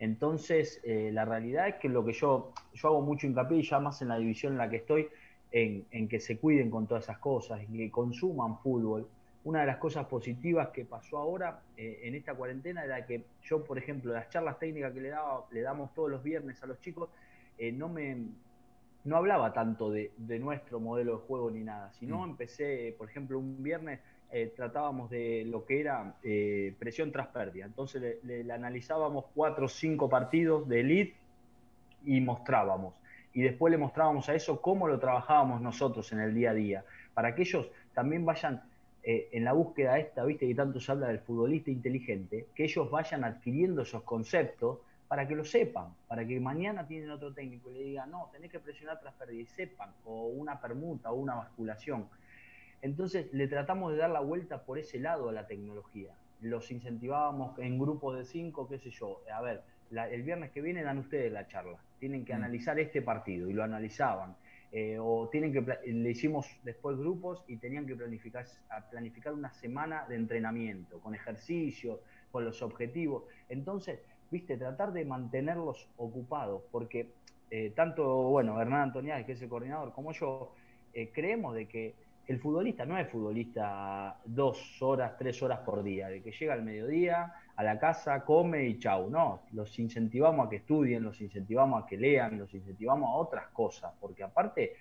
S3: Entonces, eh, la realidad es que lo que yo, yo hago mucho hincapié, ya más en la división en la que estoy, en, que se cuiden con todas esas cosas, y que consuman fútbol. Una de las cosas positivas que pasó ahora eh, en esta cuarentena era que yo, por ejemplo, las charlas técnicas que le, daba, le damos todos los viernes a los chicos, eh, no me no hablaba tanto de, nuestro modelo de juego ni nada, sino mm. empecé, por ejemplo, un viernes eh, tratábamos de lo que era presión tras pérdida. Entonces le, analizábamos cuatro o cinco partidos de elite y mostrábamos y después le mostrábamos a eso cómo lo trabajábamos nosotros en el día a día, para que ellos también vayan eh, en la búsqueda esta, viste que tanto se habla del futbolista inteligente, que ellos vayan adquiriendo esos conceptos para que lo sepan, para que mañana tienen otro técnico y le digan, no, tenés que presionar tras y sepan, o una permuta o una basculación. Entonces le tratamos de dar la vuelta por ese lado a la tecnología. Los incentivábamos en grupos de cinco, qué sé yo. A ver, el viernes que viene dan ustedes la charla tienen que mm. analizar este partido y lo analizaban. Eh, o tienen que le hicimos después grupos y tenían que planificar, planificar una semana de entrenamiento con ejercicios, con los objetivos. Entonces, viste, tratar de mantenerlos ocupados, porque eh, tanto, bueno, Hernán Antoniades, que es el coordinador, como yo, eh, creemos de que el futbolista no es futbolista dos horas, tres horas por día, de que llega al mediodía, a la casa, come y chau. No, los incentivamos a que estudien, los incentivamos a que lean, los incentivamos a otras cosas, porque aparte,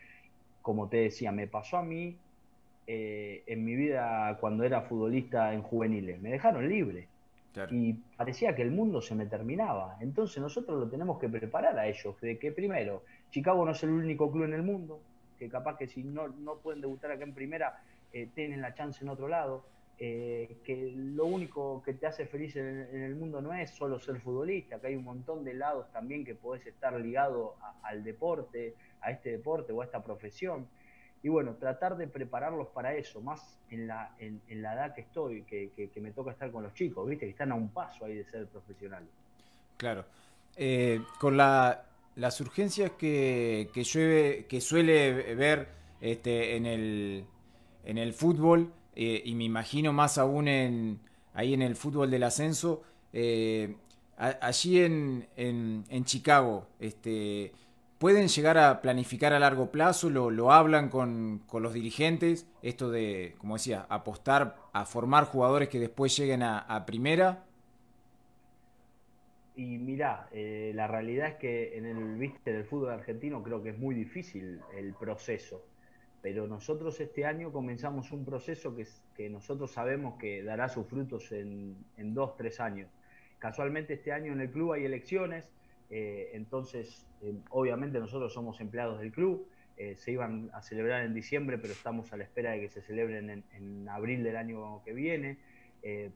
S3: como te decía, me pasó a mí eh, en mi vida cuando era futbolista en juveniles, me dejaron libre. Y parecía que el mundo se me terminaba. Entonces nosotros lo tenemos que preparar a ellos, de que primero, Chicago no es el único club en el mundo, que capaz que si no, no pueden debutar acá en primera, eh, tienen la chance en otro lado eh, que lo único que te hace feliz en, el mundo no es solo ser futbolista, que hay un montón de lados también que podés estar ligado al deporte, a este deporte o a esta profesión. Y bueno, tratar de prepararlos para eso, más en la, en, la edad que estoy, que, que, me toca estar con los chicos, ¿viste? Que están a un paso ahí de ser profesionales.
S2: Claro. Eh, con la, las urgencias que, que, que suele ver este, en, el, en el fútbol, eh, y me imagino más aún en, ahí en el fútbol del ascenso, eh, allí en, en, Chicago, este, ¿pueden llegar a planificar a largo plazo? ¿Lo, lo hablan con, con, los dirigentes? Esto de, como decía, apostar a formar jugadores que después lleguen a, primera.
S3: Y mirá, eh, la realidad es que en el, viste, del fútbol argentino creo que es muy difícil el proceso pero nosotros este año comenzamos un proceso que, nosotros sabemos que dará sus frutos en, dos, tres años. Casualmente este año en el club hay elecciones, eh, entonces eh, obviamente nosotros somos empleados del club, eh, se iban a celebrar en diciembre, pero estamos a la espera de que se celebren en, en abril del año que viene,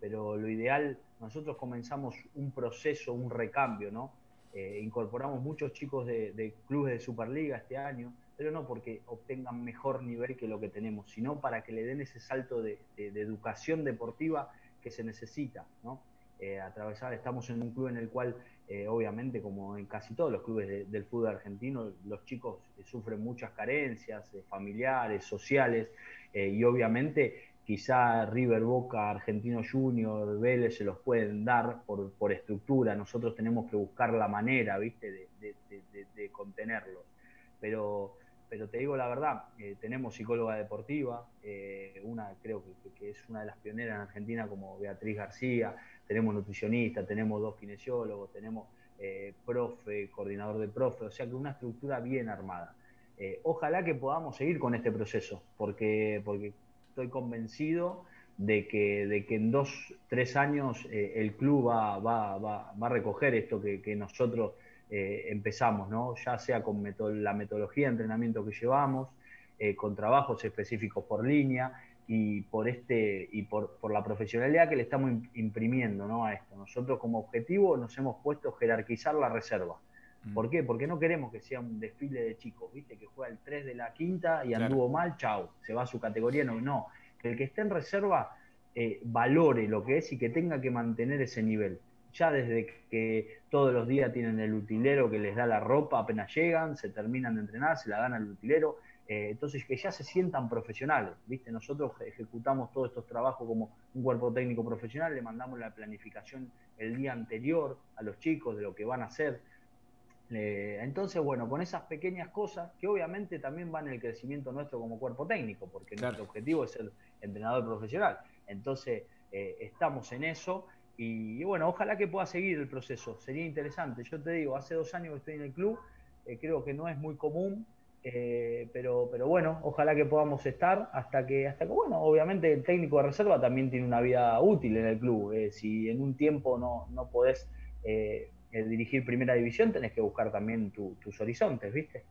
S3: pero lo ideal, nosotros comenzamos un proceso, un recambio, ¿no? incorporamos muchos chicos de, de clubes de Superliga este año, pero no porque obtengan mejor nivel que lo que tenemos, sino para que le den ese salto de, educación deportiva que se necesita, ¿no? Eh, estamos en un club en el cual, eh, obviamente, como en casi todos los clubes del fútbol argentino, los chicos eh, sufren muchas carencias familiares, sociales, y obviamente quizá River Boca, Argentino Junior, Vélez se los pueden dar por, por estructura, nosotros tenemos que buscar la manera, ¿viste?, de, de contenerlos. Pero pero te digo la verdad, eh, tenemos psicóloga deportiva, eh, una creo que, es una de las pioneras en Argentina como Beatriz García, tenemos nutricionista, tenemos dos kinesiólogos, tenemos eh, profe, coordinador de profe, o sea que una estructura bien armada. ojalá que podamos seguir con este proceso, porque, porque estoy convencido de que, de que en dos, tres años el club va, va, va, va, a recoger esto que, que nosotros eh, empezamos, ¿no? ya sea con la metodología de entrenamiento que llevamos, eh, con trabajos específicos por línea y por, este, y por, la profesionalidad que le estamos imprimiendo ¿no? a esto. Nosotros como objetivo nos hemos puesto jerarquizar la reserva. Mm. ¿Por qué? Porque no queremos que sea un desfile de chicos, ¿viste? Que juega el 3 de la quinta y anduvo mal, chau, se va a su categoría. No, no. Que el que esté en reserva eh, valore lo que es y que tenga que mantener ese nivel ya desde que todos los días tienen el utilero que les da la ropa apenas llegan, se terminan de entrenar, se la dan al utilero, eh, entonces que ya se sientan profesionales, ¿viste? Nosotros ejecutamos todos estos trabajos como un cuerpo técnico profesional, le mandamos la planificación el día anterior a los chicos de lo que van a hacer. Eh, entonces, bueno, con esas pequeñas cosas que obviamente también van en el crecimiento nuestro como cuerpo técnico, porque nuestro objetivo es ser entrenador profesional. Entonces, eh, estamos en eso y, bueno, ojalá que pueda seguir el proceso, sería interesante. Yo te digo, hace dos años que estoy en el club, eh, creo que no es muy común, eh, pero, pero bueno, ojalá que podamos estar hasta que, hasta que, bueno, obviamente el técnico de reserva también tiene una vida útil en el club. Eh, si en un tiempo no, no podés dirigir primera división, tenés que buscar también tus horizontes, ¿viste?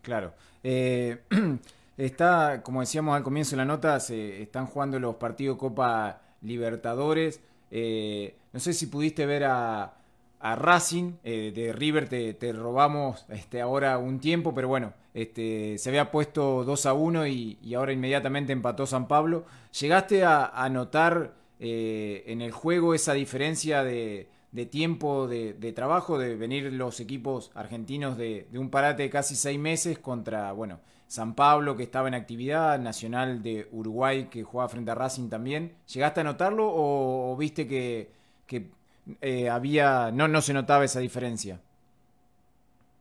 S2: Claro. [clears throat] está, como decíamos al comienzo de la nota, se están jugando los partidos Copa Libertadores. Eh, no sé si pudiste ver a, Racing, eh, de River te, robamos este, ahora un tiempo, pero bueno, este, se había puesto 2 a 1 y, ahora inmediatamente empató San Pablo. ¿Llegaste a, notar eh, en el juego esa diferencia de, tiempo de, trabajo, de venir los equipos argentinos de, un parate de casi seis meses contra, bueno, San Pablo, que estaba en actividad, Nacional de Uruguay, que jugaba frente a Racing también. ¿Llegaste a notarlo o, viste que, eh, había no, no se notaba esa diferencia?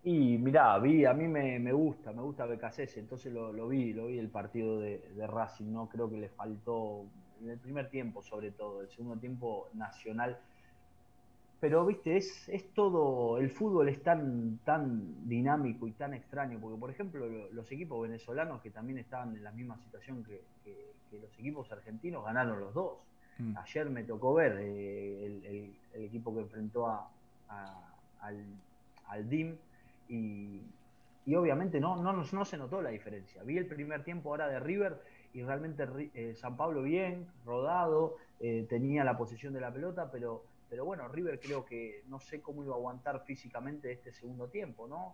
S3: Y mirá, vi, a mí me, gusta, me gusta BKC, entonces lo, vi, lo vi el partido de, de, Racing, ¿no? Creo que le faltó en el primer tiempo sobre todo, el segundo tiempo Nacional pero viste, es, es todo, el fútbol es tan, tan dinámico y tan extraño, porque por ejemplo los equipos venezolanos que también estaban en la misma situación que, los equipos argentinos ganaron los dos. Mm. Ayer me tocó ver eh, el, equipo que enfrentó a, al, al, DIM y, obviamente no, no, no se notó la diferencia. Vi el primer tiempo ahora de River y realmente eh, San Pablo bien, rodado, eh, tenía la posesión de la pelota, pero, pero bueno, River creo que no sé cómo iba a aguantar físicamente este segundo tiempo, ¿no?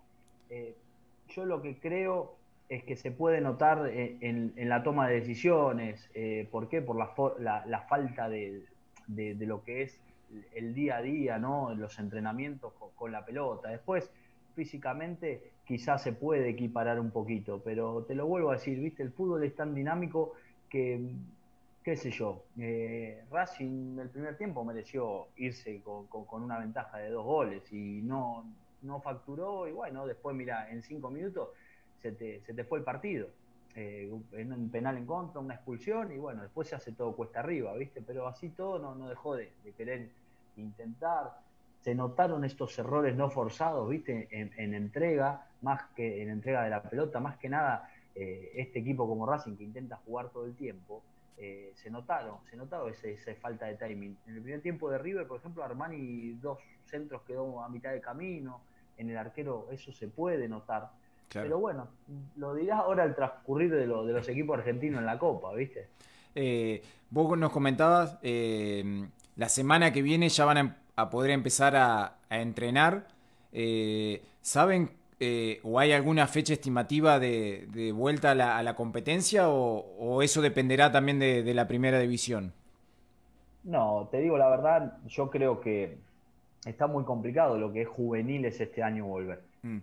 S3: Eh, yo lo que creo es que se puede notar en, la toma de decisiones, ¿por qué? Por la, falta de, de, lo que es el día a día, ¿no? Los entrenamientos con la pelota. Después, físicamente quizás se puede equiparar un poquito, pero te lo vuelvo a decir, viste, el fútbol es tan dinámico que, qué sé yo, eh, Racing el primer tiempo mereció irse con, una ventaja de dos goles y no, no facturó y bueno, después mira, en cinco minutos se te, se te fue el partido. Eh, en un penal en contra, una expulsión y bueno, después se hace todo cuesta arriba, ¿viste? Pero así todo no, no dejó de, querer intentar se notaron estos errores no forzados, ¿viste? En, entrega, más que en entrega de la pelota, más que nada, eh, este equipo como Racing que intenta jugar todo el tiempo, eh, se notaron, se notaba esa falta de timing. En el primer tiempo de River, por ejemplo, Armani dos centros quedó a mitad de camino, en el arquero eso se puede notar. Pero bueno, lo dirás ahora al transcurrir de, de los equipos argentinos en la Copa, ¿viste?
S2: Eh, vos nos comentabas, la semana que viene ya van a a poder empezar a, entrenar. Eh, ¿Saben eh, o hay alguna fecha estimativa de, vuelta a la, competencia o, eso dependerá también de, la primera división?
S3: No, te digo la verdad, yo creo que está muy complicado lo que es juveniles este año volver. Mm.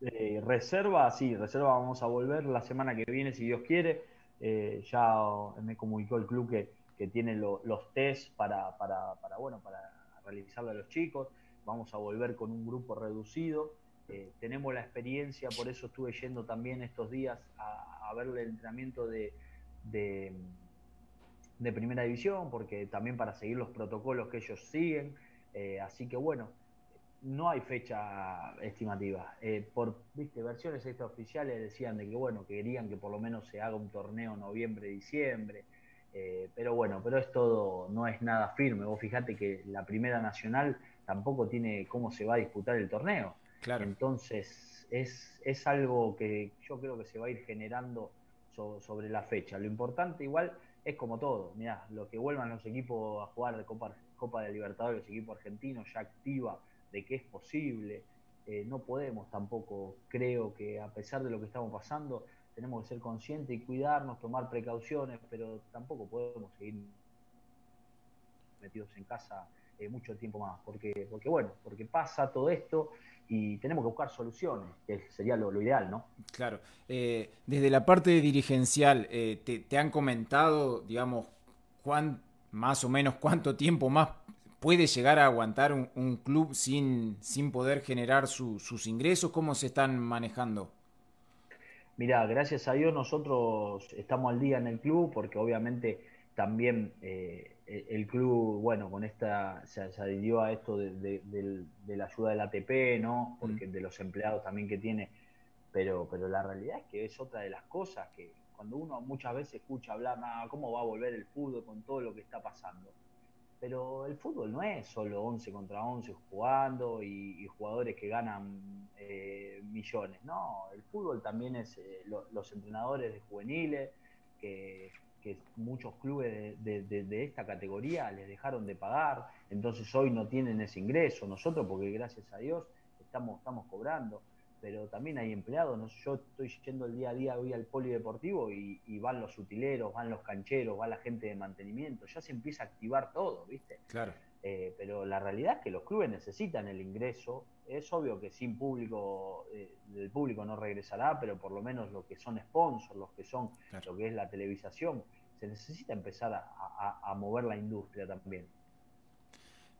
S3: Eh, reserva, sí, reserva vamos a volver la semana que viene si Dios quiere. ya me comunicó el club que, tiene los test para, para, para, bueno, para realizarlo a los chicos, vamos a volver con un grupo reducido. Eh, tenemos la experiencia, por eso estuve yendo también estos días a, ver el entrenamiento de, de, primera división, porque también para seguir los protocolos que ellos siguen. Eh, así que bueno, no hay fecha estimativa. Eh, por viste versiones extraoficiales decían de que bueno, que querían que por lo menos se haga un torneo noviembre-diciembre. Eh, pero bueno, pero es todo, no es nada firme. Vos fijate que la Primera Nacional tampoco tiene cómo se va a disputar el torneo. Claro. Entonces, es, es algo que yo creo que se va a ir generando sobre la fecha. Lo importante igual es como todo. Mirá, lo que vuelvan los equipos a jugar de Copa, Copa de Libertadores, los equipos argentinos ya activa de que es posible. Eh, no podemos tampoco, creo que a pesar de lo que estamos pasando, tenemos que ser conscientes y cuidarnos, tomar precauciones, pero tampoco podemos seguir metidos en casa eh, mucho tiempo más, porque, porque bueno, porque pasa todo esto y tenemos que buscar soluciones, que sería lo, ideal, ¿no?
S2: Claro. Eh, desde la parte dirigencial, eh, te, han comentado, digamos, cuán, más o menos cuánto tiempo más puede llegar a aguantar un, club sin, sin poder generar sus ingresos? ¿Cómo se están manejando?
S3: Mira, gracias a Dios nosotros estamos al día en el club porque obviamente también eh, el club, bueno, con esta se, adhirió a esto de, la ayuda del ATP, ¿no? Porque de los empleados también que tiene, pero, pero la realidad es que es otra de las cosas que cuando uno muchas veces escucha hablar, ah, ¿cómo va a volver el fútbol con todo lo que está pasando? Pero el fútbol no es solo 11 contra 11 jugando y, jugadores que ganan eh, millones. No, el fútbol también es eh, los entrenadores de juveniles, que, muchos clubes de, esta categoría les dejaron de pagar, entonces hoy no tienen ese ingreso. Nosotros, porque gracias a Dios estamos, estamos cobrando pero también hay empleados. ¿no? Yo estoy yendo el día a día hoy al polideportivo y, y, van los utileros, van los cancheros, va la gente de mantenimiento. Ya se empieza a activar todo, ¿viste?
S2: Claro.
S3: Eh, pero la realidad es que los clubes necesitan el ingreso. Es obvio que sin público, eh, el público no regresará, pero por lo menos lo que son sponsors, los que son lo que es la televisación, se necesita empezar a mover la industria también.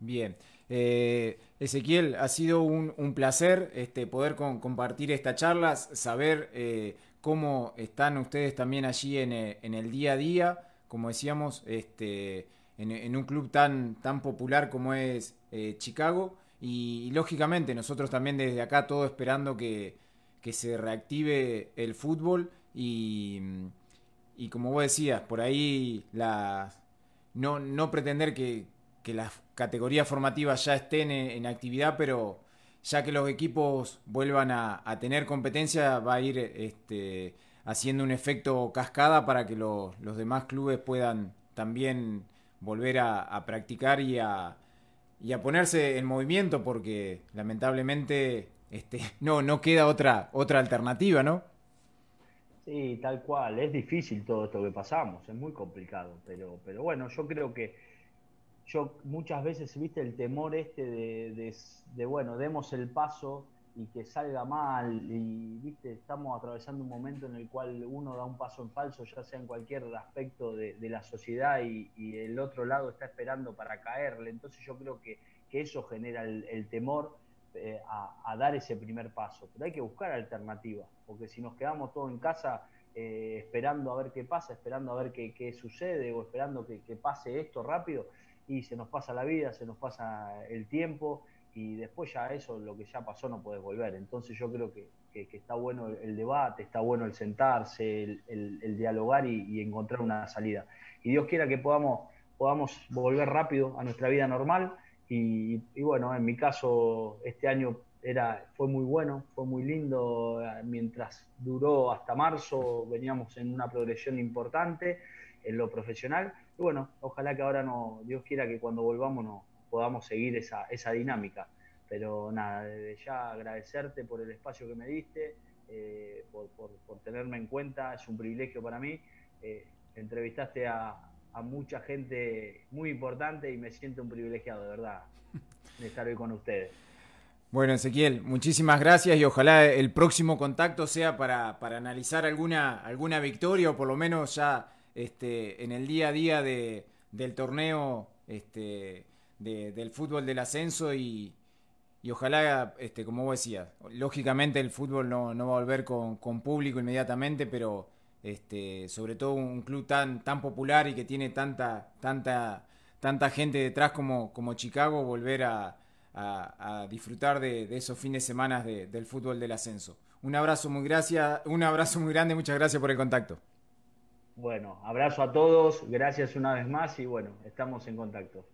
S2: Bien. Eh, Ezequiel, ha sido un, placer este, poder compartir esta charla, saber eh, cómo están ustedes también allí en, el día a día, como decíamos, este, en, un club tan, tan popular como es Chicago. Y, lógicamente nosotros también desde acá todo esperando que, se reactive el fútbol y, y como vos decías, por ahí la, no, no pretender que, que las categorías formativas ya estén en, actividad, pero ya que los equipos vuelvan a, tener competencia, va a ir este, haciendo un efecto cascada para que los demás clubes puedan también volver a, practicar y a, y a ponerse en movimiento porque lamentablemente este, [laughs] no, no queda otra, otra alternativa, ¿no?
S3: Sí, tal cual. Es difícil todo esto que pasamos, es muy complicado, pero, pero bueno, yo creo que yo muchas veces, viste, el temor este de, de, bueno, demos el paso y que salga mal y, viste, estamos atravesando un momento en el cual uno da un paso en falso, ya sea en cualquier aspecto de, la sociedad y, el otro lado está esperando para caerle. Entonces yo creo que, que eso genera el temor eh, a, dar ese primer paso. Pero hay que buscar alternativas, porque si nos quedamos todos en casa eh, esperando a ver qué pasa, esperando a ver qué, sucede o esperando que, pase esto rápido, y se nos pasa la vida, se nos pasa el tiempo y después ya eso, lo que ya pasó, no puedes volver. Entonces yo creo que, está bueno el, debate, está bueno el sentarse, el, dialogar y, encontrar una salida. Y Dios quiera que podamos, podamos volver rápido a nuestra vida normal y, bueno, en mi caso este año era, fue muy bueno, fue muy lindo, mientras duró hasta marzo veníamos en una progresión importante en lo profesional y bueno, ojalá que ahora no, Dios quiera que cuando volvamos no, podamos seguir esa, esa dinámica. Pero nada, desde ya agradecerte por el espacio que me diste, eh, por, por, tenerme en cuenta, es un privilegio para mí. Eh, entrevistaste a, a mucha gente muy importante y me siento un privilegiado, de verdad, de estar hoy con ustedes.
S2: Bueno, Ezequiel, muchísimas gracias y ojalá el próximo contacto sea para, para analizar alguna, alguna victoria o por lo menos ya este, en el día a día de, del torneo este, del fútbol del ascenso y, y ojalá, este, como vos decías, lógicamente el fútbol no, no va a volver con, con público inmediatamente, pero este, sobre todo un club tan, tan popular y que tiene tanta, tanta, tanta gente detrás como, como Chicago, volver a, disfrutar de, esos fines de semana del fútbol del ascenso. Un abrazo muy gracias, un abrazo muy grande, muchas gracias por el contacto.
S3: Bueno, abrazo a todos, gracias una vez más y bueno, estamos en contacto.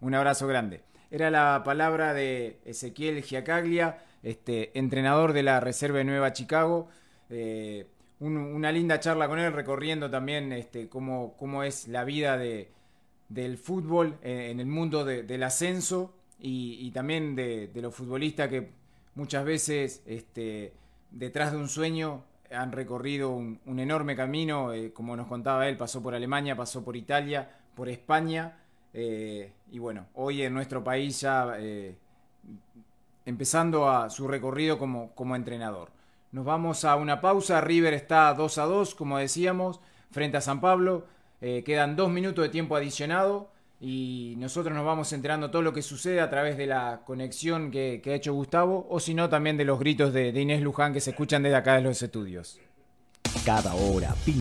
S2: Un abrazo grande. Era la palabra de Ezequiel Giacaglia, este, entrenador de la Reserva de Nueva Chicago. Eh, una linda charla con él, recorriendo también este, cómo, cómo es la vida de, del fútbol en, el mundo del ascenso y, también de, los futbolistas que muchas veces este, detrás de un sueño han recorrido un, enorme camino, eh, como nos contaba él, pasó por Alemania, pasó por Italia, por España, eh, y bueno, hoy en nuestro país ya eh, empezando a su recorrido como, como entrenador. Nos vamos a una pausa. River está 2 a 2, como decíamos, frente a San Pablo. Eh, quedan dos minutos de tiempo adicionado y nosotros nos vamos enterando todo lo que sucede a través de la conexión que, ha hecho Gustavo o si no también de los gritos de, de Inés Luján que se escuchan desde acá de los estudios. Cada hora